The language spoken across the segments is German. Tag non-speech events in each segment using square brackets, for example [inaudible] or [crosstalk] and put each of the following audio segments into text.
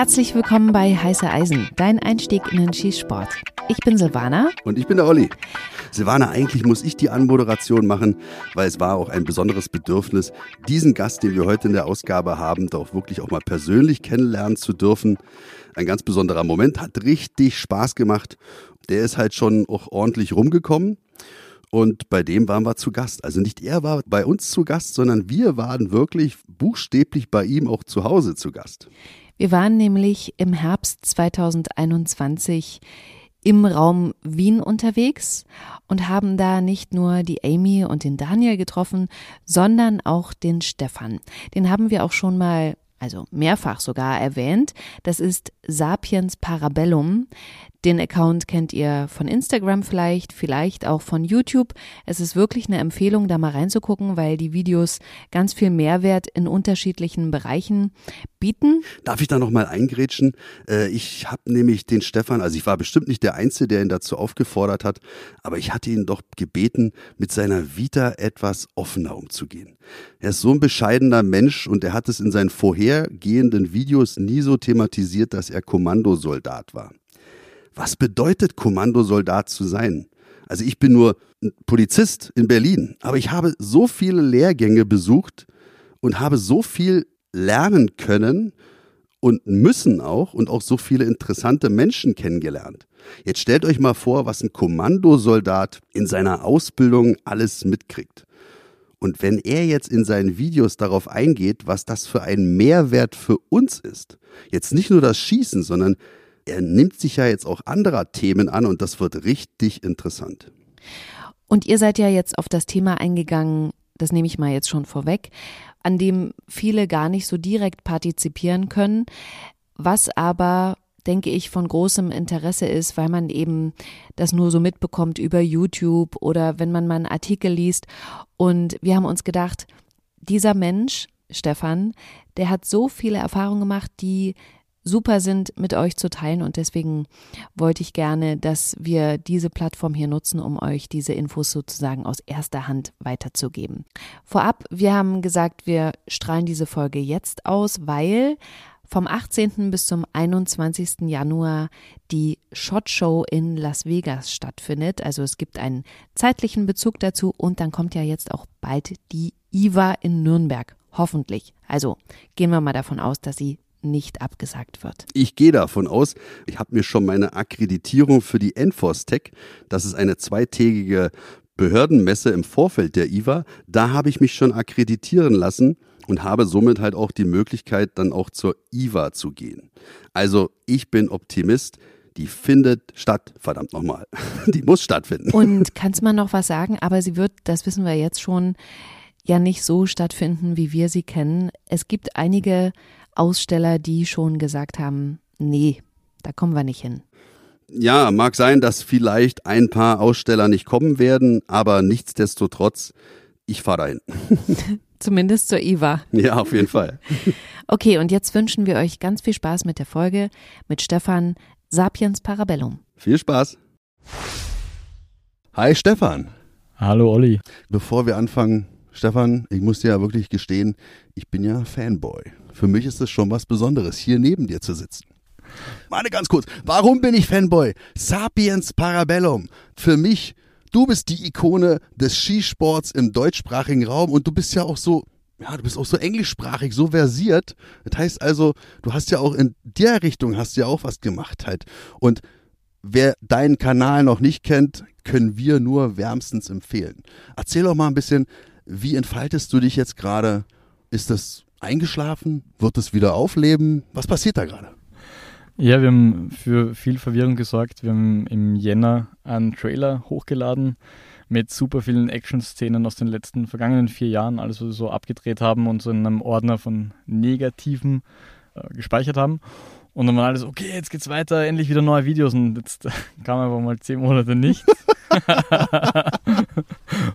Herzlich willkommen bei Heiße Eisen, dein Einstieg in den Schießsport. Ich bin Silvana. Und ich bin der Olli. Silvana, eigentlich muss ich die Anmoderation machen, weil es war auch ein besonderes Bedürfnis, diesen Gast, den wir heute in der Ausgabe haben, doch wirklich auch mal persönlich kennenlernen zu dürfen. Ein ganz besonderer Moment, hat richtig Spaß gemacht. Der ist halt schon auch ordentlich rumgekommen. Und bei dem waren wir zu Gast. Also nicht er war bei uns zu Gast, sondern wir waren wirklich buchstäblich bei ihm auch zu Hause zu Gast. Wir waren nämlich im Herbst 2021 im Raum Wien unterwegs und haben da nicht nur die Amy und den Daniel getroffen, sondern auch den Stefan. Den haben wir auch schon mal also mehrfach sogar erwähnt. Das ist Sapiens Parabellum. Den Account kennt ihr von Instagram vielleicht, vielleicht auch von YouTube. Es ist wirklich eine Empfehlung, da mal reinzugucken, weil die Videos ganz viel Mehrwert in unterschiedlichen Bereichen bieten. Darf ich da noch mal eingrätschen? Äh, ich habe nämlich den Stefan, also ich war bestimmt nicht der Einzige, der ihn dazu aufgefordert hat, aber ich hatte ihn doch gebeten, mit seiner Vita etwas offener umzugehen. Er ist so ein bescheidener Mensch und er hat es in seinen vorhergehenden Videos nie so thematisiert, dass er Kommandosoldat war. Was bedeutet Kommandosoldat zu sein? Also ich bin nur Polizist in Berlin, aber ich habe so viele Lehrgänge besucht und habe so viel lernen können und müssen auch und auch so viele interessante Menschen kennengelernt. Jetzt stellt euch mal vor, was ein Kommandosoldat in seiner Ausbildung alles mitkriegt. Und wenn er jetzt in seinen Videos darauf eingeht, was das für ein Mehrwert für uns ist, jetzt nicht nur das Schießen, sondern er nimmt sich ja jetzt auch anderer Themen an und das wird richtig interessant. Und ihr seid ja jetzt auf das Thema eingegangen, das nehme ich mal jetzt schon vorweg, an dem viele gar nicht so direkt partizipieren können, was aber denke ich, von großem Interesse ist, weil man eben das nur so mitbekommt über YouTube oder wenn man mal einen Artikel liest. Und wir haben uns gedacht, dieser Mensch, Stefan, der hat so viele Erfahrungen gemacht, die super sind, mit euch zu teilen. Und deswegen wollte ich gerne, dass wir diese Plattform hier nutzen, um euch diese Infos sozusagen aus erster Hand weiterzugeben. Vorab, wir haben gesagt, wir strahlen diese Folge jetzt aus, weil vom 18. bis zum 21. Januar die Shot Show in Las Vegas stattfindet. Also es gibt einen zeitlichen Bezug dazu und dann kommt ja jetzt auch bald die IVA in Nürnberg. Hoffentlich. Also gehen wir mal davon aus, dass sie nicht abgesagt wird. Ich gehe davon aus, ich habe mir schon meine Akkreditierung für die Enforce Tech, das ist eine zweitägige Behördenmesse im Vorfeld der IWA, da habe ich mich schon akkreditieren lassen und habe somit halt auch die Möglichkeit, dann auch zur IWA zu gehen. Also ich bin Optimist. Die findet statt, verdammt nochmal. [laughs] Die muss stattfinden. Und kannst mal noch was sagen? Aber sie wird, das wissen wir jetzt schon, ja nicht so stattfinden, wie wir sie kennen. Es gibt einige Aussteller, die schon gesagt haben, nee, da kommen wir nicht hin. Ja, mag sein, dass vielleicht ein paar Aussteller nicht kommen werden, aber nichtsdestotrotz, ich fahre dahin. [laughs] Zumindest zur IWA. Ja, auf jeden Fall. [laughs] Okay, und jetzt wünschen wir euch ganz viel Spaß mit der Folge mit Stefan Sapiens Parabellum. Viel Spaß. Hi Stefan. Hallo Olli. Bevor wir anfangen, Stefan, ich muss dir ja wirklich gestehen, ich bin ja Fanboy. Für mich ist es schon was Besonderes, hier neben dir zu sitzen. Warte ganz kurz, warum bin ich Fanboy? Sapiens Parabellum. Für mich, du bist die Ikone des Skisports im deutschsprachigen Raum und du bist ja auch so, ja, du bist auch so englischsprachig, so versiert. Das heißt also, du hast ja auch in der Richtung hast ja auch was gemacht halt. Und wer deinen Kanal noch nicht kennt, können wir nur wärmstens empfehlen. Erzähl doch mal ein bisschen, wie entfaltest du dich jetzt gerade? Ist das eingeschlafen? Wird es wieder aufleben? Was passiert da gerade? Ja, wir haben für viel Verwirrung gesorgt. Wir haben im Jänner einen Trailer hochgeladen mit super vielen Action-Szenen aus den letzten vergangenen vier Jahren, alles was wir so abgedreht haben und so in einem Ordner von Negativen äh, gespeichert haben. Und dann war alles, okay, jetzt geht's weiter, endlich wieder neue Videos. Und jetzt [laughs] kam einfach mal zehn Monate nichts. [laughs] [laughs]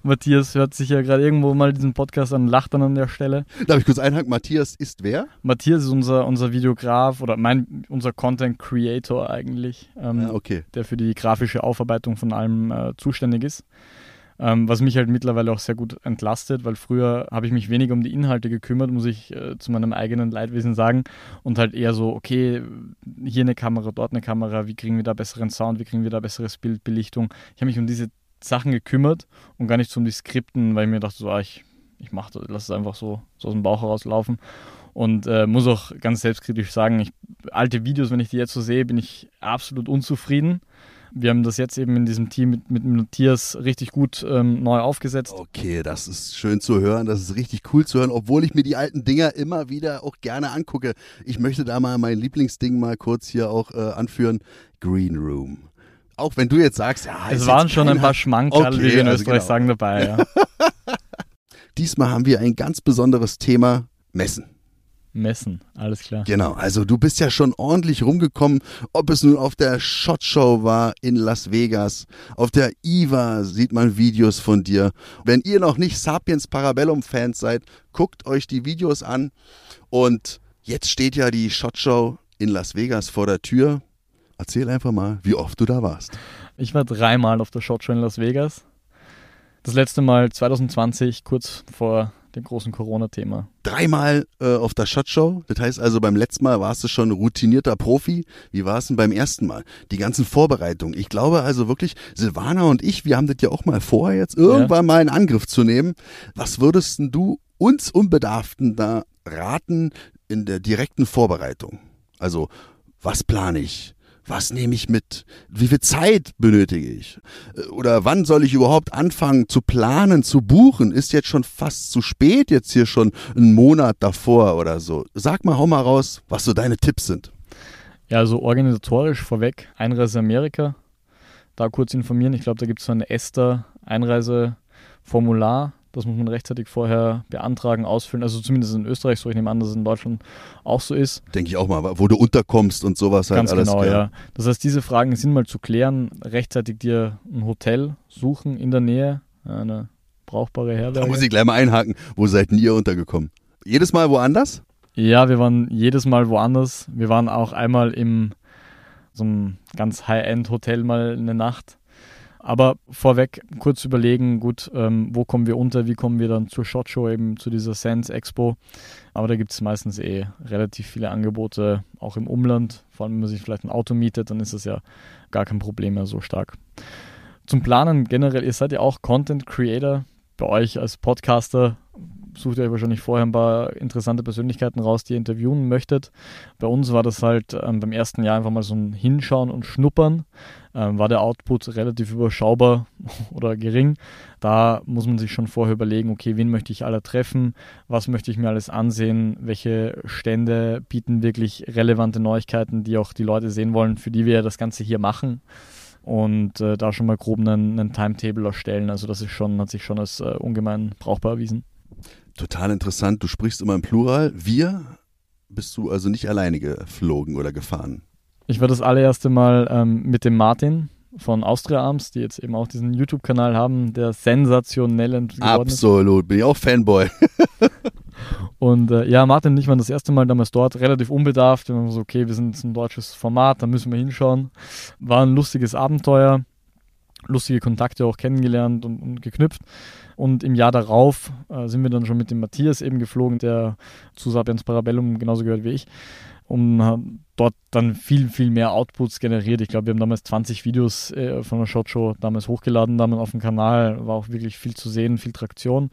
Matthias hört sich ja gerade irgendwo mal diesen Podcast an, lacht dann an der Stelle. Darf ich kurz einhaken? Matthias ist wer? Matthias ist unser, unser Videograf oder mein, unser Content Creator eigentlich, ähm, ah, okay. der für die grafische Aufarbeitung von allem äh, zuständig ist. ähm, was mich halt mittlerweile auch sehr gut entlastet, weil früher habe ich mich weniger um die Inhalte gekümmert, muss ich äh, zu meinem eigenen Leidwesen sagen. Und halt eher so, okay, hier eine Kamera, dort eine Kamera, wie kriegen wir da besseren Sound, wie kriegen wir da besseres Bild, Belichtung. Ich habe mich um diese Sachen gekümmert und gar nicht so um die Skripten, weil ich mir dachte, so, ah, ich, ich mache das, lass es einfach so, so aus dem Bauch herauslaufen. Und äh, muss auch ganz selbstkritisch sagen, ich, alte Videos, wenn ich die jetzt so sehe, bin ich absolut unzufrieden wir haben das jetzt eben in diesem Team mit, mit Matthias richtig gut ähm, neu aufgesetzt. Okay, das ist schön zu hören, das ist richtig cool zu hören, obwohl ich mir die alten Dinger immer wieder auch gerne angucke. Ich möchte da mal mein Lieblingsding mal kurz hier auch äh, anführen. Green Room. Auch wenn du jetzt sagst, ja, es waren schon ein paar Schmankerl, okay, wie wir in also Österreich genau. sagen, dabei. Ja. [laughs] Diesmal haben wir ein ganz besonderes Thema, Messen. Messen, alles klar. Genau, also du bist ja schon ordentlich rumgekommen, ob es nun auf der Shot Show war in Las Vegas, auf der IVA sieht man Videos von dir. Wenn ihr noch nicht Sapiens Parabellum Fans seid, guckt euch die Videos an und jetzt steht ja die Shot Show in Las Vegas vor der Tür. Erzähl einfach mal, wie oft du da warst. Ich war dreimal auf der Shot Show in Las Vegas. Das letzte Mal 2020, kurz vor dem großen Corona-Thema. Dreimal äh, auf der Shot Show. Das heißt also, beim letzten Mal warst du schon routinierter Profi. Wie war es denn beim ersten Mal? Die ganzen Vorbereitungen. Ich glaube also wirklich, Silvana und ich, wir haben das ja auch mal vor, jetzt irgendwann ja. mal in Angriff zu nehmen. Was würdest du uns Unbedarften da raten in der direkten Vorbereitung? Also, was plane ich? Was nehme ich mit? Wie viel Zeit benötige ich? Oder wann soll ich überhaupt anfangen zu planen, zu buchen? Ist jetzt schon fast zu spät, jetzt hier schon einen Monat davor oder so. Sag mal, hau mal raus, was so deine Tipps sind. Ja, also organisatorisch vorweg, Einreise Amerika, da kurz informieren. Ich glaube, da gibt es so ein ESTA-Einreiseformular. Das muss man rechtzeitig vorher beantragen, ausfüllen. Also zumindest in Österreich so. Ich nehme an, dass es in Deutschland auch so ist. Denke ich auch mal, wo du unterkommst und sowas halt Ganz alles. Genau, ja. Das heißt, diese Fragen sind mal zu klären. Rechtzeitig dir ein Hotel suchen in der Nähe, eine brauchbare Herberge. Da muss ich gleich mal einhaken. Wo seid ihr untergekommen? Jedes Mal woanders? Ja, wir waren jedes Mal woanders. Wir waren auch einmal im so einem ganz High-End-Hotel mal eine Nacht. Aber vorweg kurz überlegen, gut, ähm, wo kommen wir unter, wie kommen wir dann zur Shot Show, eben zu dieser Sense Expo. Aber da gibt es meistens eh relativ viele Angebote, auch im Umland. Vor allem, wenn man sich vielleicht ein Auto mietet, dann ist das ja gar kein Problem mehr so stark. Zum Planen generell, ihr seid ja auch Content Creator. Bei euch als Podcaster sucht ihr euch wahrscheinlich vorher ein paar interessante Persönlichkeiten raus, die ihr interviewen möchtet. Bei uns war das halt ähm, beim ersten Jahr einfach mal so ein Hinschauen und Schnuppern. Ähm, war der Output relativ überschaubar [laughs] oder gering. Da muss man sich schon vorher überlegen, okay, wen möchte ich alle treffen, was möchte ich mir alles ansehen, welche Stände bieten wirklich relevante Neuigkeiten, die auch die Leute sehen wollen, für die wir das Ganze hier machen und äh, da schon mal grob einen, einen, Timetable erstellen. Also das ist schon, hat sich schon als äh, ungemein brauchbar erwiesen. Total interessant. Du sprichst immer im Plural. Wir bist du also nicht alleine geflogen oder gefahren? Ich war das allererste Mal ähm, mit dem Martin von Austria Arms, die jetzt eben auch diesen YouTube-Kanal haben, der sensationell geworden Absolut, bin ich auch Fanboy. [laughs] und äh, ja, Martin und ich waren das erste Mal damals dort, relativ unbedarft. Wir waren so, okay, wir sind ein deutsches Format, da müssen wir hinschauen. War ein lustiges Abenteuer, lustige Kontakte auch kennengelernt und, und geknüpft. Und im Jahr darauf äh, sind wir dann schon mit dem Matthias eben geflogen, der zu Sapiens Parabellum genauso gehört wie ich und dort dann viel, viel mehr Outputs generiert. Ich glaube, wir haben damals 20 Videos äh, von der Shot Show damals hochgeladen, damals auf dem Kanal, war auch wirklich viel zu sehen, viel Traktion.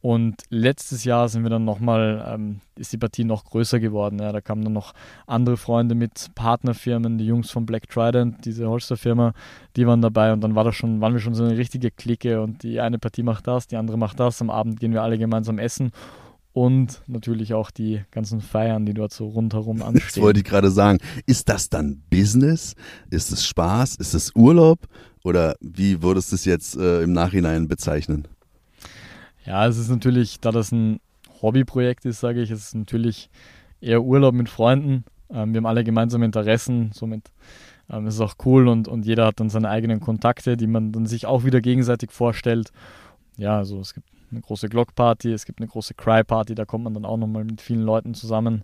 Und letztes Jahr sind wir dann nochmal, ähm, ist die Partie noch größer geworden. Ja. Da kamen dann noch andere Freunde mit Partnerfirmen, die Jungs von Black Trident, diese Holster-Firma, die waren dabei und dann war das schon, waren wir schon so eine richtige Clique und die eine Partie macht das, die andere macht das. Am Abend gehen wir alle gemeinsam essen und natürlich auch die ganzen Feiern, die dort so rundherum anstehen. Das wollte ich gerade sagen. Ist das dann Business? Ist es Spaß? Ist es Urlaub? Oder wie würdest du es jetzt äh, im Nachhinein bezeichnen? Ja, es ist natürlich, da das ein Hobbyprojekt ist, sage ich, es ist natürlich eher Urlaub mit Freunden. Ähm, wir haben alle gemeinsame Interessen, somit ähm, ist es auch cool und, und jeder hat dann seine eigenen Kontakte, die man dann sich auch wieder gegenseitig vorstellt. Ja, also es gibt eine große Glock-Party, es gibt eine große Cry-Party, da kommt man dann auch nochmal mit vielen Leuten zusammen.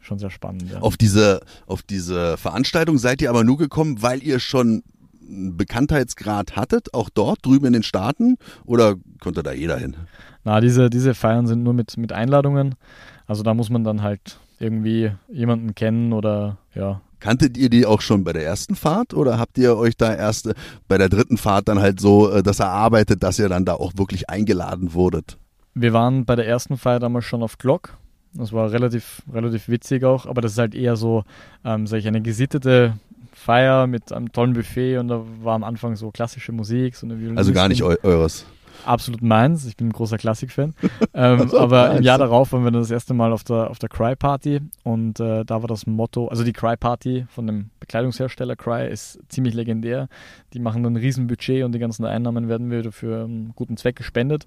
Schon sehr spannend. Ja. Auf, diese, auf diese Veranstaltung seid ihr aber nur gekommen, weil ihr schon einen Bekanntheitsgrad hattet, auch dort drüben in den Staaten? Oder konnte da jeder hin? Na, diese, diese Feiern sind nur mit, mit Einladungen. Also da muss man dann halt irgendwie jemanden kennen oder ja. Kanntet ihr die auch schon bei der ersten Fahrt oder habt ihr euch da erst äh, bei der dritten Fahrt dann halt so äh, das erarbeitet, dass ihr dann da auch wirklich eingeladen wurdet? Wir waren bei der ersten Feier damals schon auf Glock. Das war relativ, relativ witzig auch, aber das ist halt eher so, ähm, sag ich, eine gesittete Feier mit einem tollen Buffet und da war am Anfang so klassische Musik. So also gar nicht eu eures absolut meins. Ich bin ein großer Klassik-Fan. [laughs] ähm, aber im Jahr darauf waren wir dann das erste Mal auf der, auf der Cry Party und äh, da war das Motto, also die Cry Party von dem Bekleidungshersteller Cry ist ziemlich legendär. Die machen dann ein Riesenbudget und die ganzen Einnahmen werden wieder für einen guten Zweck gespendet.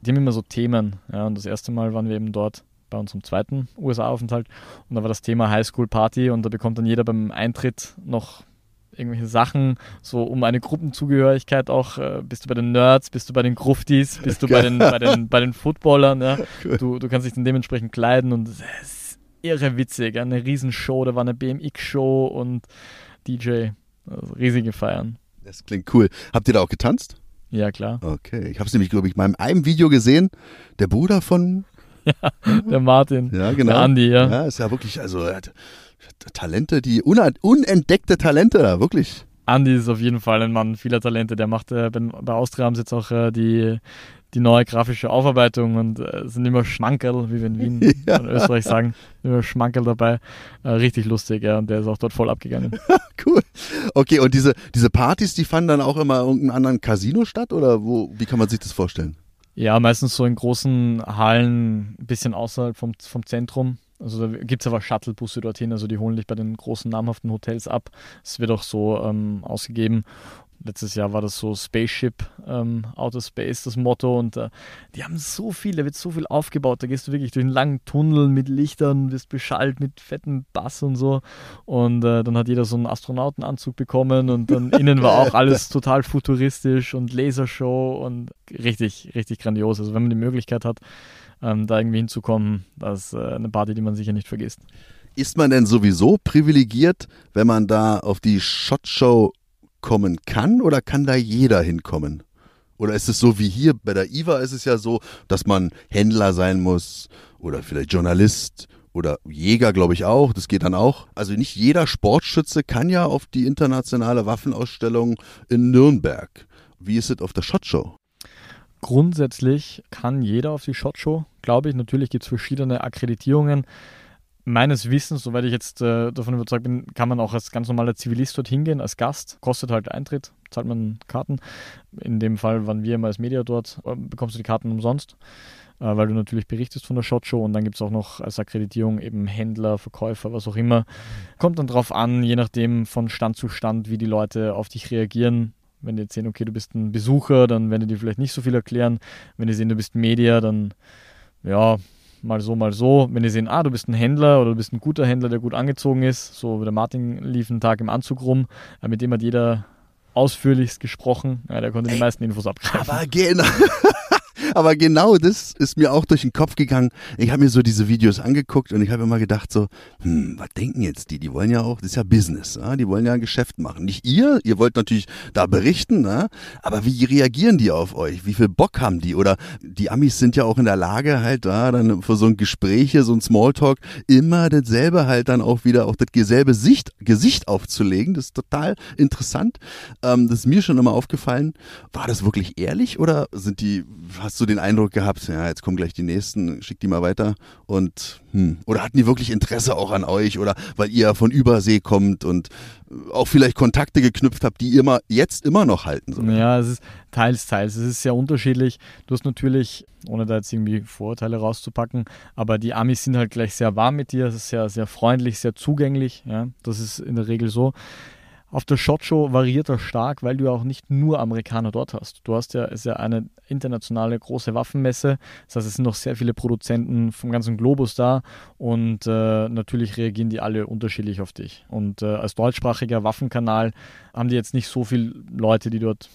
Die haben immer so Themen. Ja, und das erste Mal waren wir eben dort bei unserem zweiten USA-Aufenthalt und da war das Thema Highschool Party und da bekommt dann jeder beim Eintritt noch irgendwelche Sachen, so um eine Gruppenzugehörigkeit auch. Äh, bist du bei den Nerds, bist du bei den Gruftis, bist du bei den, bei den, bei den Footballern. Ja? [laughs] Cool. Du, du kannst dich dann dementsprechend kleiden und es ist irre witzig. Eine Riesenshow, da war eine BMX-Show und DJ. Also riesige Feiern. Das klingt cool. Habt ihr da auch getanzt? Ja, klar. Okay, ich habe es nämlich, glaube ich, mal in einem Video gesehen. Der Bruder von [laughs] ja, der Martin. Ja, genau. Der Andi, ja. Ja, ist ja wirklich, also Talente, die unentdeckte Talente da, wirklich. Andi ist auf jeden Fall ein Mann vieler Talente. Der macht äh, bei Austria haben sie jetzt auch äh, die, die neue grafische Aufarbeitung und äh, sind immer Schmankerl, wie wir in Wien [laughs] ja. in Österreich sagen. Immer Schmankerl dabei. Äh, richtig lustig, ja. Und der ist auch dort voll abgegangen. [laughs] cool. Okay, und diese, diese Partys, die fanden dann auch immer in irgendeinem anderen Casino statt oder wo, wie kann man sich das vorstellen? Ja, meistens so in großen Hallen, ein bisschen außerhalb vom, vom Zentrum. Also da gibt es aber Shuttlebusse dorthin, also die holen dich bei den großen namhaften Hotels ab. Es wird auch so ähm, ausgegeben. Letztes Jahr war das so Spaceship, ähm, Outer Space, das Motto. Und äh, die haben so viel, da wird so viel aufgebaut. Da gehst du wirklich durch einen langen Tunnel mit Lichtern, wirst beschallt mit fetten Bass und so. Und äh, dann hat jeder so einen Astronautenanzug bekommen und dann [laughs] innen war auch alles total futuristisch und Lasershow und richtig, richtig grandios. Also wenn man die Möglichkeit hat, ähm, da irgendwie hinzukommen, das ist äh, eine Party, die man sicher nicht vergisst. Ist man denn sowieso privilegiert, wenn man da auf die Shot Show kommen kann oder kann da jeder hinkommen? Oder ist es so wie hier bei der IWA ist es ja so, dass man Händler sein muss oder vielleicht Journalist oder Jäger, glaube ich auch. Das geht dann auch. Also nicht jeder Sportschütze kann ja auf die internationale Waffenausstellung in Nürnberg. Wie ist es auf der Shot Show? Grundsätzlich kann jeder auf die Shot Show, glaube ich. Natürlich gibt es verschiedene Akkreditierungen meines Wissens, soweit ich jetzt äh, davon überzeugt bin, kann man auch als ganz normaler Zivilist dort hingehen, als Gast. Kostet halt Eintritt, zahlt man Karten. In dem Fall waren wir immer als Media dort, äh, bekommst du die Karten umsonst, äh, weil du natürlich berichtest von der Shot Show und dann gibt es auch noch als Akkreditierung eben Händler, Verkäufer, was auch immer. Kommt dann drauf an, je nachdem von Stand zu Stand, wie die Leute auf dich reagieren. Wenn die jetzt sehen, okay, du bist ein Besucher, dann werden die dir vielleicht nicht so viel erklären. Wenn die sehen, du bist Media, dann ja, mal so, mal so. Wenn die sehen, ah, du bist ein Händler oder du bist ein guter Händler, der gut angezogen ist, so wie der Martin lief einen Tag im Anzug rum, äh, mit dem hat jeder ausführlichst gesprochen. Ja, der konnte Ey, die meisten Infos abgreifen. Aber genau. [laughs] Aber genau das ist mir auch durch den Kopf gegangen. Ich habe mir so diese Videos angeguckt und ich habe immer gedacht so, hm, was denken jetzt die? Die wollen ja auch, das ist ja Business, ja? die wollen ja ein Geschäft machen. Nicht ihr, ihr wollt natürlich da berichten, ja? aber wie reagieren die auf euch? Wie viel Bock haben die? Oder die Amis sind ja auch in der Lage halt da dann für so ein Gespräch, so ein Smalltalk, immer dasselbe halt dann auch wieder auch das selbe Sicht, Gesicht aufzulegen. Das ist total interessant. Ähm, das ist mir schon immer aufgefallen. War das wirklich ehrlich oder sind die, hast du den Eindruck gehabt, ja, jetzt kommen gleich die nächsten, schick die mal weiter und hm, oder hatten die wirklich Interesse auch an euch oder weil ihr von Übersee kommt und auch vielleicht Kontakte geknüpft habt, die ihr immer, jetzt immer noch halten? So. Ja, es ist teils, teils. Es ist sehr unterschiedlich. Du hast natürlich, ohne da jetzt irgendwie Vorurteile rauszupacken, aber die Amis sind halt gleich sehr warm mit dir. Sehr, sehr freundlich, sehr zugänglich. Ja, das ist in der Regel so. Auf der Shot Show variiert er stark, weil du ja auch nicht nur Amerikaner dort hast. Du hast ja, ist ja eine internationale große Waffenmesse. Das heißt, es sind noch sehr viele Produzenten vom ganzen Globus da und äh, natürlich reagieren die alle unterschiedlich auf dich. Und äh, als deutschsprachiger Waffenkanal haben die jetzt nicht so viele Leute, die dort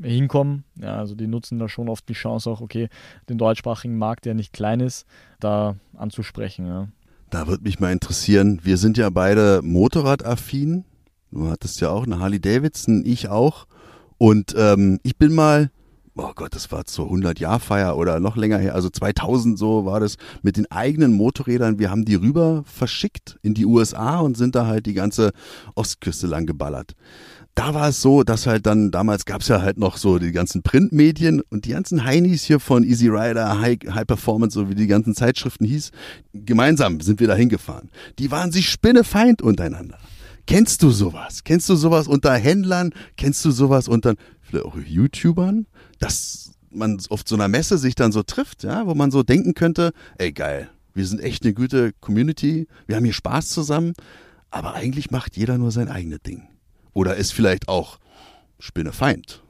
hinkommen. Ja, also die nutzen da schon oft die Chance auch, okay, den deutschsprachigen Markt, der nicht klein ist, da anzusprechen. Ja. Da würde mich mal interessieren, wir sind ja beide motorradaffin Du hattest ja auch eine Harley Davidson, ich auch. Und ähm, ich bin mal, oh Gott, das war zur 100-Jahr-Feier oder noch länger her, also 2000 so war das, mit den eigenen Motorrädern. Wir haben die rüber verschickt in die USA und sind da halt die ganze Ostküste lang geballert da war es so, dass halt dann, damals gab es ja halt noch so die ganzen Printmedien und die ganzen Heinis hier von Easy Rider, High, High Performance, so wie die ganzen Zeitschriften hieß, gemeinsam sind wir da hingefahren. Die waren sich spinnefeind untereinander. Kennst du sowas? Kennst du sowas unter Händlern? Kennst du sowas unter vielleicht auch YouTubern? Dass man auf so einer Messe sich dann so trifft, ja, wo man so denken könnte, ey geil, wir sind echt eine gute Community, wir haben hier Spaß zusammen, aber eigentlich macht jeder nur sein eigenes Ding. Oder ist vielleicht auch Spinne Feind?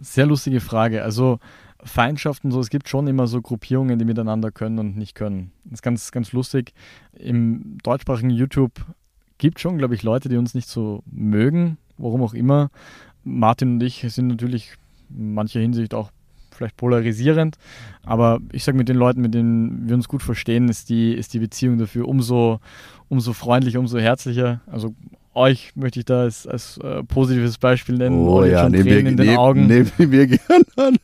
Sehr lustige Frage. Also Feindschaften so, es gibt schon immer so Gruppierungen, die miteinander können und nicht können. Das ist ganz, ganz lustig. Im deutschsprachigen YouTube gibt schon, glaube ich, Leute, die uns nicht so mögen, warum auch immer. Martin und ich sind natürlich in mancher Hinsicht auch vielleicht polarisierend, aber ich sage mit den Leuten, mit denen wir uns gut verstehen, ist die, ist die Beziehung dafür umso, umso freundlicher, umso herzlicher. Also euch möchte ich da als, als äh, positives Beispiel nennen. Oh ja, schon nehmen wir, in den nehm, Augen. Nehmen [laughs] wir gerne an.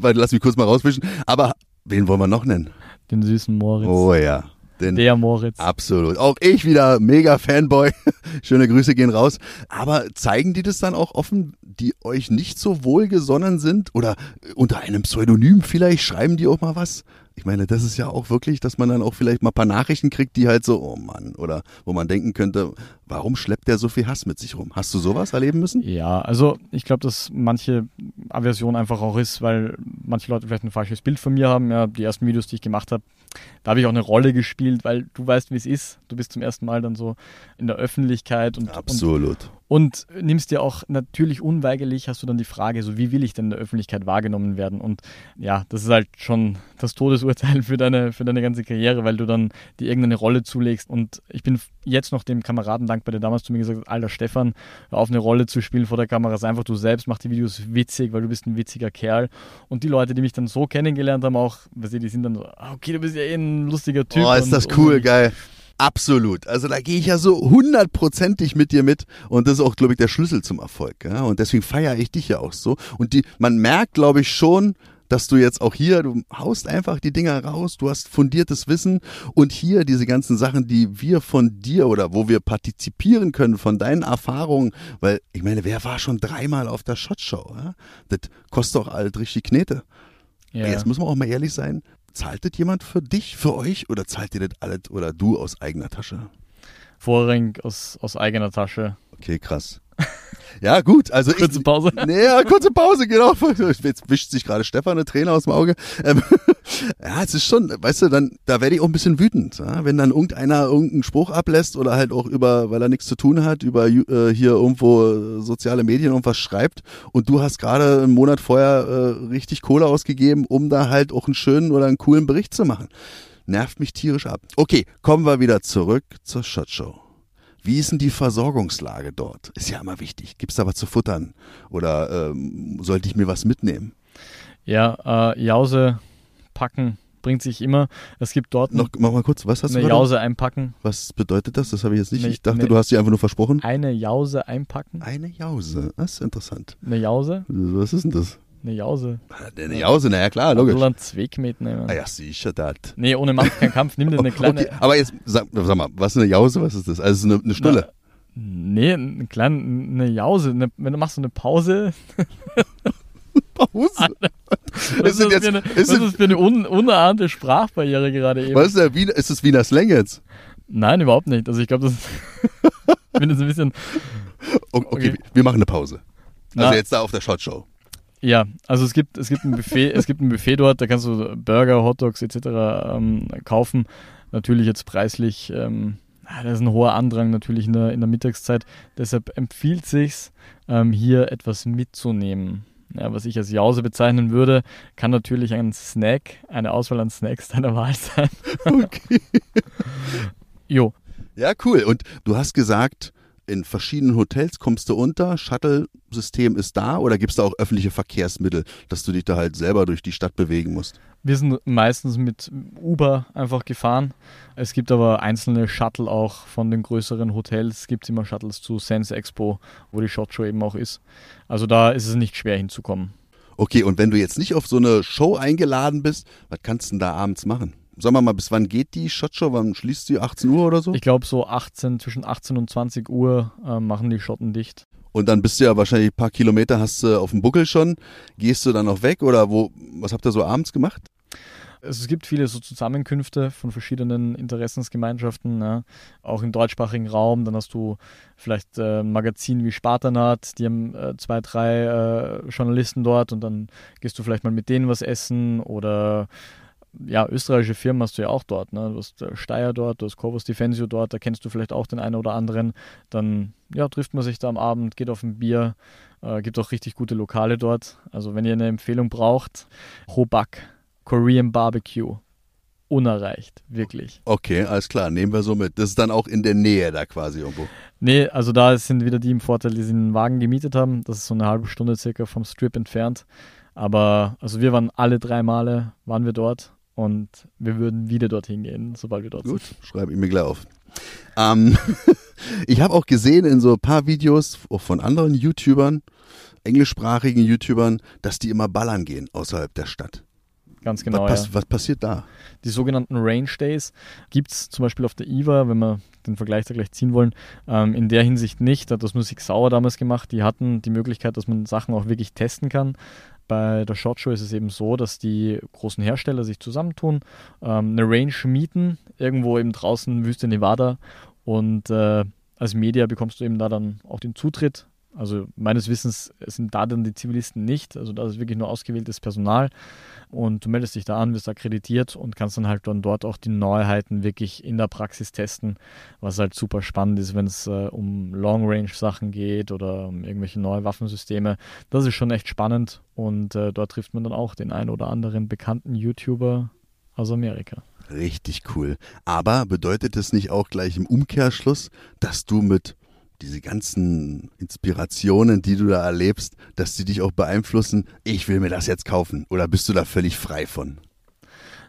[laughs] Lass mich kurz mal rauswischen. Aber wen wollen wir noch nennen? Den süßen Moritz. Oh ja. Den, der Moritz. Absolut. Auch ich wieder mega Fanboy. [laughs] Schöne Grüße gehen raus. Aber zeigen die das dann auch offen, die euch nicht so wohlgesonnen sind? Oder unter einem Pseudonym vielleicht schreiben die auch mal was? Ich meine, das ist ja auch wirklich, dass man dann auch vielleicht mal ein paar Nachrichten kriegt, die halt so, oh Mann, oder wo man denken könnte, warum schleppt der so viel Hass mit sich rum? Hast du sowas erleben müssen? Ja, also ich glaube, dass manche Aversion einfach auch ist, weil manche Leute vielleicht ein falsches Bild von mir haben. Ja, die ersten Videos, die ich gemacht habe, da habe ich auch eine Rolle gespielt, weil du weißt, wie es ist. Du bist zum ersten Mal dann so in der Öffentlichkeit und, Absolut. Und, und nimmst dir auch natürlich unweigerlich, hast du dann die Frage, so wie will ich denn in der Öffentlichkeit wahrgenommen werden? Und ja, das ist halt schon das Todesurteil für deine, für deine ganze Karriere, weil du dann dir irgendeine Rolle zulegst. Und ich bin jetzt noch dem Kameraden dankbar, der damals zu mir gesagt hat, alter Stefan, auf eine Rolle zu spielen vor der Kamera, ist einfach du selbst, mach die Videos witzig, weil du bist ein witziger Kerl. Und die Leute, die mich dann so kennengelernt haben, auch, weißt du, die sind dann so, ah, okay, du bist ja eh ein lustiger Typ. Oh, ist das cool, und, geil. Absolut. Also da gehe ich ja so hundertprozentig mit dir mit und das ist auch, glaube ich, der Schlüssel zum Erfolg. Ja? Und deswegen feiere ich dich ja auch so. Und die, man merkt, glaube ich, schon, dass du jetzt auch hier, du haust einfach die Dinger raus, du hast fundiertes Wissen und hier diese ganzen Sachen, die wir von dir oder wo wir partizipieren können von deinen Erfahrungen, weil ich meine, wer war schon dreimal auf der Shotshow? Ja? Das kostet doch alt richtig Knete. Ja. Jetzt muss man auch mal ehrlich sein, Zahlt das jemand für dich, für euch oder zahlt ihr das alles oder du aus eigener Tasche? Vorrangig aus, aus eigener Tasche. Okay, krass. Ja, gut. Also kurze ich, Pause. [laughs] Nee, ja, kurze Pause, genau. [laughs] Jetzt wischt sich gerade Stefan eine Träne aus dem Auge. Ähm, [laughs] ja, es ist schon, weißt du, dann, da werde ich auch ein bisschen wütend, ja? wenn dann irgendeiner irgendeinen Spruch ablässt oder halt auch über, weil er nichts zu tun hat, über äh, hier irgendwo soziale Medien irgendwas schreibt und du hast gerade einen Monat vorher äh, richtig Kohle ausgegeben, um da halt auch einen schönen oder einen coolen Bericht zu machen. Nervt mich tierisch ab. Okay, kommen wir wieder zurück zur Shot Show. Wie ist denn die Versorgungslage dort? Ist ja immer wichtig. Gibt es da was zu futtern? Oder ähm, sollte ich mir was mitnehmen? Ja, äh, Jause packen bringt sich immer. Es gibt dort noch mach mal kurz, was hast eine du Jause einpacken. Was bedeutet das? Das habe ich jetzt nicht. Eine, ich dachte, eine, du hast sie einfach nur versprochen. Eine Jause einpacken. Eine Jause, das ist interessant. Eine Jause? Was ist denn das? Eine Jause. Eine Jause, naja klar, logisch. Oder einen Zweck mitnehmen. Ah ja, sicher, das. Nee, ohne Macht kein Kampf, nimm dir eine [laughs] kleine. Okay, aber jetzt, sag, sag, mal, was ist eine Jause, was ist das? Also eine, eine Stulle? Na, nee, eine kleine, eine Jause. Eine, wenn du machst so eine Pause. [laughs] Pause? [laughs] was ist, das, jetzt, eine, ist, was ist für eine un, unahnte Sprachbarriere gerade eben? Was ist, der Wiener, ist das Wiener Slang jetzt? Nein, überhaupt nicht. Also ich glaube, das ich finde das ein bisschen... Okay, okay, wir machen eine Pause. Also Na, jetzt da auf der Shot Show. Ja, also es gibt, es gibt ein Buffet, es gibt ein Buffet dort, da kannst du Burger, Hotdogs etc. Ähm, kaufen. Natürlich jetzt preislich, ähm, da ist ein hoher Andrang natürlich in der, in der Mittagszeit. Deshalb empfiehlt sich ähm, hier etwas mitzunehmen. Ja, was ich als Jause bezeichnen würde, kann natürlich ein Snack, eine Auswahl an Snacks deiner Wahl sein. Okay. jo. Ja, cool. Und du hast gesagt, in verschiedenen Hotels kommst du unter, Shuttle-System ist da oder gibt es da auch öffentliche Verkehrsmittel, dass du dich da halt selber durch die Stadt bewegen musst? Wir sind meistens mit Uber einfach gefahren. Es gibt aber einzelne Shuttle auch von den größeren Hotels. Es gibt immer Shuttles zu Sense Expo, wo die Shot Show eben auch ist. Also da ist es nicht schwer hinzukommen. Okay, und wenn du jetzt nicht auf so eine Show eingeladen bist, was kannst du denn da abends machen? Sagen wir mal, bis wann geht die Shotshow? Wann schließt sie? 18 Uhr oder so? Ich glaube, so 18, zwischen 18 und 20 Uhr äh, machen die Schotten dicht. Und dann bist du ja wahrscheinlich ein paar Kilometer hast du auf dem Buckel schon. Gehst du dann noch weg oder wo, was habt ihr so abends gemacht? Also es gibt viele so Zusammenkünfte von verschiedenen Interessensgemeinschaften, ja. auch im deutschsprachigen Raum. Dann hast du vielleicht äh, ein Magazin wie Spartanat, die haben äh, zwei, drei äh, Journalisten dort und dann gehst du vielleicht mal mit denen was essen oder ja, österreichische Firmen hast du ja auch dort. Ne? Du hast äh, Steyr dort, du hast Corvus Defensio dort, da kennst du vielleicht auch den einen oder anderen. Dann ja, trifft man sich da am Abend, geht auf ein Bier. Äh, gibt auch richtig gute Lokale dort. Also wenn ihr eine Empfehlung braucht, Hobak, Korean Barbecue. Unerreicht, wirklich. Okay, alles klar, nehmen wir so mit. Das ist dann auch in der Nähe da quasi irgendwo. Nee, also da sind wieder die im Vorteil, die sie einen Wagen gemietet haben. Das ist so eine halbe Stunde circa vom Strip entfernt. Aber also wir waren alle drei Male waren wir dort und wir würden wieder dorthin gehen, sobald wir dort Gut, sind. schreibe ich mir gleich auf. Ähm, [laughs] ich habe auch gesehen in so ein paar Videos auch von anderen YouTubern, englischsprachigen YouTubern, dass die immer ballern gehen außerhalb der Stadt. Ganz genau. Was, ja. was passiert da? Die sogenannten Range Days gibt es zum Beispiel auf der IVA, wenn wir den Vergleich da gleich ziehen wollen, ähm, in der Hinsicht nicht. Da hat das Musik Sauer damals gemacht. Die hatten die Möglichkeit, dass man Sachen auch wirklich testen kann. Bei der Shot Show ist es eben so, dass die großen Hersteller sich zusammentun, ähm, eine Range mieten, irgendwo eben draußen Wüste Nevada und äh, als Media bekommst du eben da dann auch den Zutritt. Also meines Wissens sind da dann die Zivilisten nicht, also da ist wirklich nur ausgewähltes Personal und du meldest dich da an, wirst akkreditiert und kannst dann halt dann dort auch die Neuheiten wirklich in der Praxis testen, was halt super spannend ist, wenn es äh, um Long-Range-Sachen geht oder um irgendwelche neue Waffensysteme. Das ist schon echt spannend und äh, dort trifft man dann auch den einen oder anderen bekannten YouTuber aus Amerika. Richtig cool. Aber bedeutet es nicht auch gleich im Umkehrschluss, dass du mit diese ganzen Inspirationen, die du da erlebst, dass die dich auch beeinflussen, ich will mir das jetzt kaufen? Oder bist du da völlig frei von?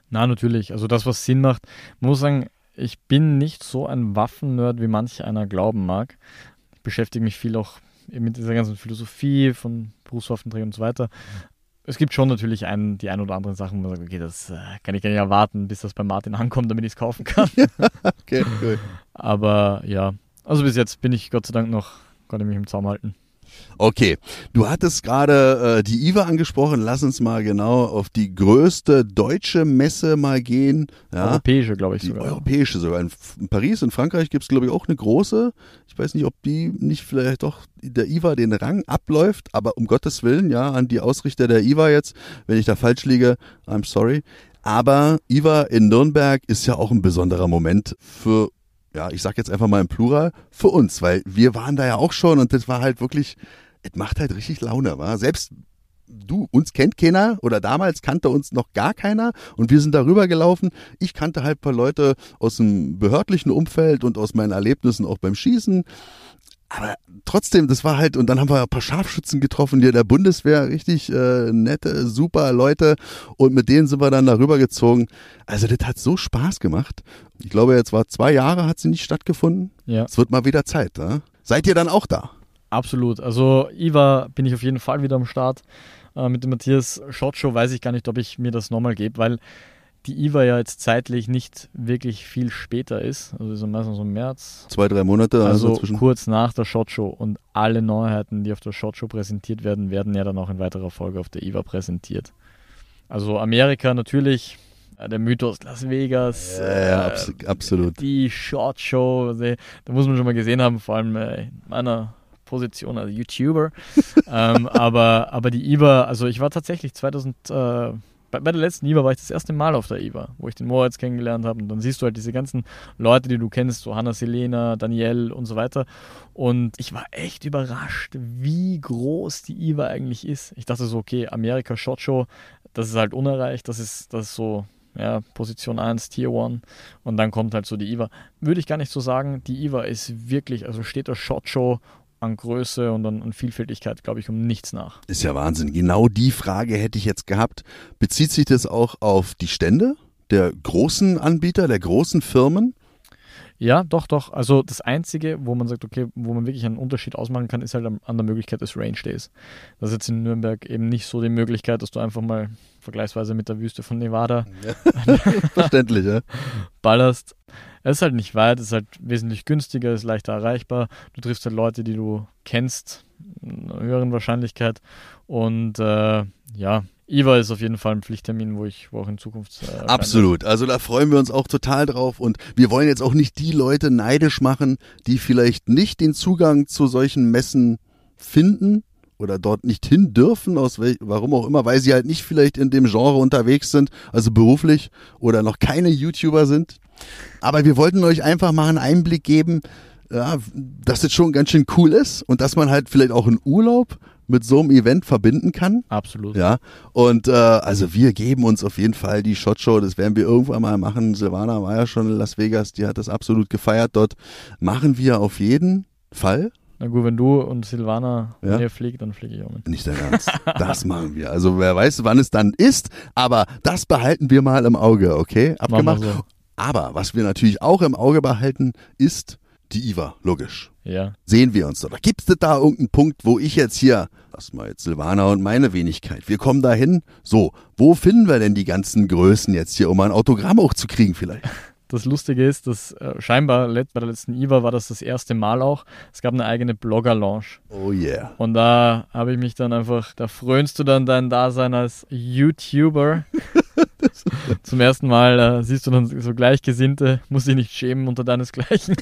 Na, natürlich. Also das, was Sinn macht. Man muss sagen, ich bin nicht so ein Waffennerd, wie manch einer glauben mag. Ich beschäftige mich viel auch mit dieser ganzen Philosophie von Berufswaffenträgern und so weiter. Es gibt schon natürlich ein, die ein oder anderen Sachen, wo man sagt, okay, das äh, kann ich gar nicht erwarten, bis das bei Martin ankommt, damit ich es kaufen kann. [laughs] okay, cool. Aber ja, also bis jetzt bin ich Gott sei Dank noch, konnte mich im Zaum halten. Okay, du hattest gerade äh, die IWA angesprochen. Lass uns mal genau auf die größte deutsche Messe mal gehen. Ja, Europäische, glaube ich die sogar. europäische sogar. In, in Paris, in Frankreich gibt es, glaube ich, auch eine große. Ich weiß nicht, ob die nicht vielleicht doch der IWA den Rang abläuft, aber um Gottes Willen, ja, an die Ausrichter der IWA jetzt, wenn ich da falsch liege, I'm sorry. Aber IWA in Nürnberg ist ja auch ein besonderer Moment für ja, ich sag jetzt einfach mal im Plural, für uns, weil wir waren da ja auch schon und das war halt wirklich, es macht halt richtig Laune, war. Selbst du, uns kennt keiner oder damals kannte uns noch gar keiner und wir sind darüber gelaufen. Ich kannte halt ein paar Leute aus dem behördlichen Umfeld und aus meinen Erlebnissen auch beim Schießen. Aber trotzdem, das war halt, und dann haben wir ein paar Scharfschützen getroffen, die der Bundeswehr, richtig äh, nette, super Leute. Und mit denen sind wir dann darüber gezogen. Also das hat so Spaß gemacht. Ich glaube, jetzt war zwei Jahre, hat sie nicht stattgefunden. Ja, Es wird mal wieder Zeit. Ne? Seid ihr dann auch da? absolut. Also IWA bin ich auf jeden Fall wieder am Start. Äh, mit dem Matthias Shot Show weiß ich gar nicht, ob ich mir das nochmal gebe, weil die IWA ja jetzt zeitlich nicht wirklich viel später ist. Also ist meistens so im März. Zwei, drei Monate. Also zwischen. kurz nach der Shot Show und alle Neuheiten, die auf der Shot Show präsentiert werden, werden ja dann auch in weiterer Folge auf der IWA präsentiert. Also Amerika natürlich, äh, der Mythos Las Vegas, Ja, ja, äh, abs absolut. die Short Show, also, da muss man schon mal gesehen haben, vor allem äh, in meiner Position als YouTuber. [laughs] ähm, aber, aber die IWA, also ich war tatsächlich 2000, äh, bei, bei der letzten IWA war ich das erste Mal auf der IWA, wo ich den Moritz kennengelernt habe. Und dann siehst du halt diese ganzen Leute, die du kennst, so Hanna Selena, Danielle und so weiter. Und ich war echt überrascht, wie groß die IWA eigentlich ist. Ich dachte so, okay, Amerika Shot Show, das ist halt unerreicht, das ist, das ist so ja, Position 1, Tier 1 und dann kommt halt so die IVA. Würde ich gar nicht so sagen, die IVA ist wirklich, also steht der Shot Show an Größe und an, an Vielfältigkeit, glaube ich, um nichts nach. Ist ja Wahnsinn. Genau die Frage hätte ich jetzt gehabt. Bezieht sich das auch auf die Stände der großen Anbieter, der großen Firmen? Ja, doch, doch. Also das Einzige, wo man sagt, okay, wo man wirklich einen Unterschied ausmachen kann, ist halt an der Möglichkeit des Range Days. Das ist jetzt in Nürnberg eben nicht so die Möglichkeit, dass du einfach mal vergleichsweise mit der Wüste von Nevada ja. [laughs] verständlich, ja. ballerst. Es ist halt nicht weit, es ist halt wesentlich günstiger, ist leichter erreichbar. Du triffst halt Leute, die du kennst, höheren Wahrscheinlichkeit. Und äh, ja, IVA ist auf jeden Fall ein Pflichttermin, wo ich wo auch in Zukunft. Äh, Absolut. Also da freuen wir uns auch total drauf. Und wir wollen jetzt auch nicht die Leute neidisch machen, die vielleicht nicht den Zugang zu solchen Messen finden oder dort nicht hin dürfen, aus welch, warum auch immer, weil sie halt nicht vielleicht in dem Genre unterwegs sind, also beruflich oder noch keine YouTuber sind. Aber wir wollten euch einfach mal einen Einblick geben, ja, dass das schon ganz schön cool ist und dass man halt vielleicht auch einen Urlaub mit so einem Event verbinden kann. Absolut. Ja. Und äh, also wir geben uns auf jeden Fall die Shot Show, das werden wir irgendwann mal machen. Silvana war ja schon in Las Vegas, die hat das absolut gefeiert dort. Machen wir auf jeden Fall. Na gut, wenn du und Silvana ja? mir fliegt, dann fliege ich auch mit. Nicht dein Ernst. das machen wir. Also wer weiß, wann es dann ist, aber das behalten wir mal im Auge, okay? Abgemacht. So. Aber was wir natürlich auch im Auge behalten, ist die IVA, logisch. Ja. Sehen wir uns da. Gibt es da irgendeinen Punkt, wo ich jetzt hier, lass mal jetzt Silvana und meine Wenigkeit, wir kommen da hin. So, wo finden wir denn die ganzen Größen jetzt hier, um ein Autogramm auch zu kriegen vielleicht? [laughs] Das Lustige ist, dass äh, scheinbar bei der letzten IVA war das das erste Mal auch. Es gab eine eigene Blogger-Lounge. Oh yeah. Und da habe ich mich dann einfach, da frönst du dann dein Dasein als YouTuber. [laughs] Zum ersten Mal äh, siehst du dann so Gleichgesinnte, muss dich nicht schämen unter deinesgleichen.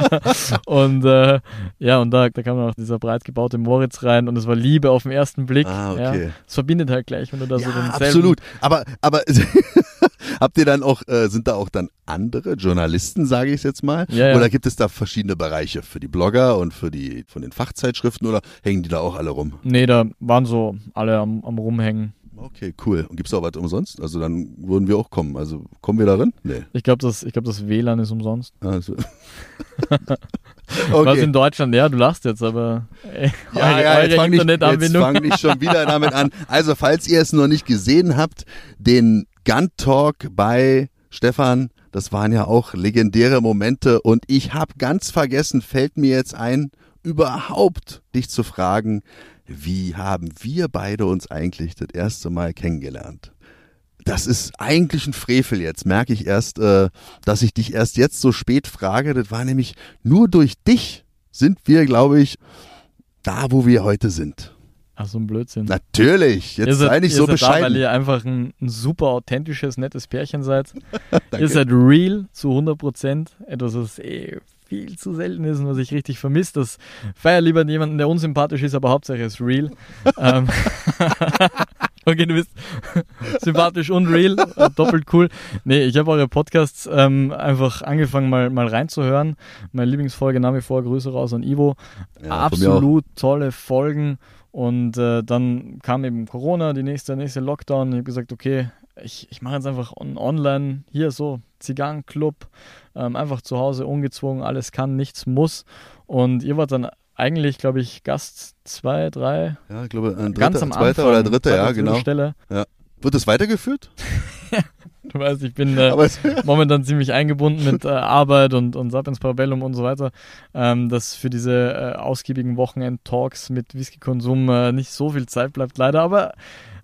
[laughs] und äh, ja, und da, da kam dann auch dieser breit gebaute Moritz rein und es war Liebe auf den ersten Blick. Ah, okay. Ja. Es verbindet halt gleich, wenn du da ja, so den Absolut. Aber, aber [laughs] habt ihr dann auch, äh, sind da auch dann andere Journalisten, sage ich es jetzt mal? Ja, ja. Oder gibt es da verschiedene Bereiche für die Blogger und für die von den Fachzeitschriften oder hängen die da auch alle rum? Nee, da waren so alle am, am Rumhängen. Okay, cool. Und gibt es auch was umsonst? Also dann würden wir auch kommen. Also kommen wir darin? Nee. Ich glaube, das, glaub, das WLAN ist umsonst. Also. [laughs] okay. Was in Deutschland, ja, du lachst jetzt, aber ey, ja, eure, ja, jetzt fange ich, jetzt fang ich schon wieder damit an. Also, falls ihr es noch nicht gesehen habt, den Gun Talk bei Stefan, das waren ja auch legendäre Momente und ich habe ganz vergessen, fällt mir jetzt ein, überhaupt dich zu fragen, wie haben wir beide uns eigentlich das erste Mal kennengelernt? Das ist eigentlich ein Frevel jetzt, merke ich erst, äh, dass ich dich erst jetzt so spät frage. Das war nämlich nur durch dich sind wir, glaube ich, da, wo wir heute sind. Ach, so ein Blödsinn. Natürlich, jetzt seid, sei nicht so bescheiden. Da, weil ihr einfach ein, ein, super authentisches, nettes Pärchen seid. [laughs] ihr seid real zu 100 Prozent. Etwas, was eh viel zu selten ist und was ich richtig vermisse. Das feier lieber jemanden, der unsympathisch ist, aber Hauptsache ist real. [laughs] ähm, [laughs] okay, du bist sympathisch und real, äh, doppelt cool. Nee, ich habe eure Podcasts ähm, einfach angefangen mal, mal reinzuhören. Meine Lieblingsfolge nach wie vor, Grüße raus an Ivo. Ja, Absolut tolle Folgen. Und äh, dann kam eben Corona, die nächste, nächste Lockdown. Ich habe gesagt, okay, ich, ich mache jetzt einfach on, online hier so Zigarrenclub, ähm, einfach zu Hause ungezwungen, alles kann, nichts muss. Und ihr wart dann eigentlich, glaube ich, Gast zwei, drei. Ja, ich glaube, ein dritter, ganz am zweiter Anfang, oder dritter, ja, genau. Stelle. Ja. Wird das weitergeführt? [laughs] du weißt, ich bin äh, momentan ziemlich eingebunden mit äh, Arbeit und, und Sapiens Parabellum und so weiter, ähm, dass für diese äh, ausgiebigen Wochenend-Talks mit Whisky-Konsum äh, nicht so viel Zeit bleibt, leider. Aber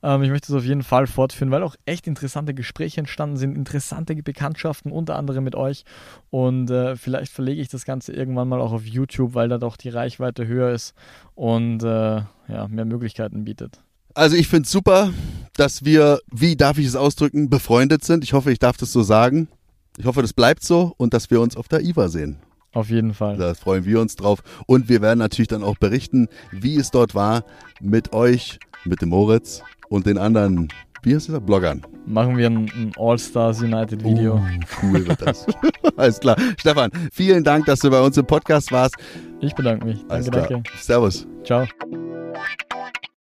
ähm, ich möchte es auf jeden Fall fortführen, weil auch echt interessante Gespräche entstanden sind, interessante Bekanntschaften, unter anderem mit euch. Und äh, vielleicht verlege ich das Ganze irgendwann mal auch auf YouTube, weil da doch die Reichweite höher ist und äh, ja, mehr Möglichkeiten bietet. Also ich finde es super, dass wir, wie darf ich es ausdrücken, befreundet sind. Ich hoffe, ich darf das so sagen. Ich hoffe, das bleibt so und dass wir uns auf der IWA sehen. Auf jeden Fall. Da freuen wir uns drauf. Und wir werden natürlich dann auch berichten, wie es dort war mit euch, mit dem Moritz und den anderen, wie heißt das, Bloggern. Machen wir ein, ein All-Stars United Video. Uh, cool wird das. [laughs] Alles klar. Stefan, vielen Dank, dass du bei uns im Podcast warst. Ich bedanke mich. Danke, danke. Servus. Ciao.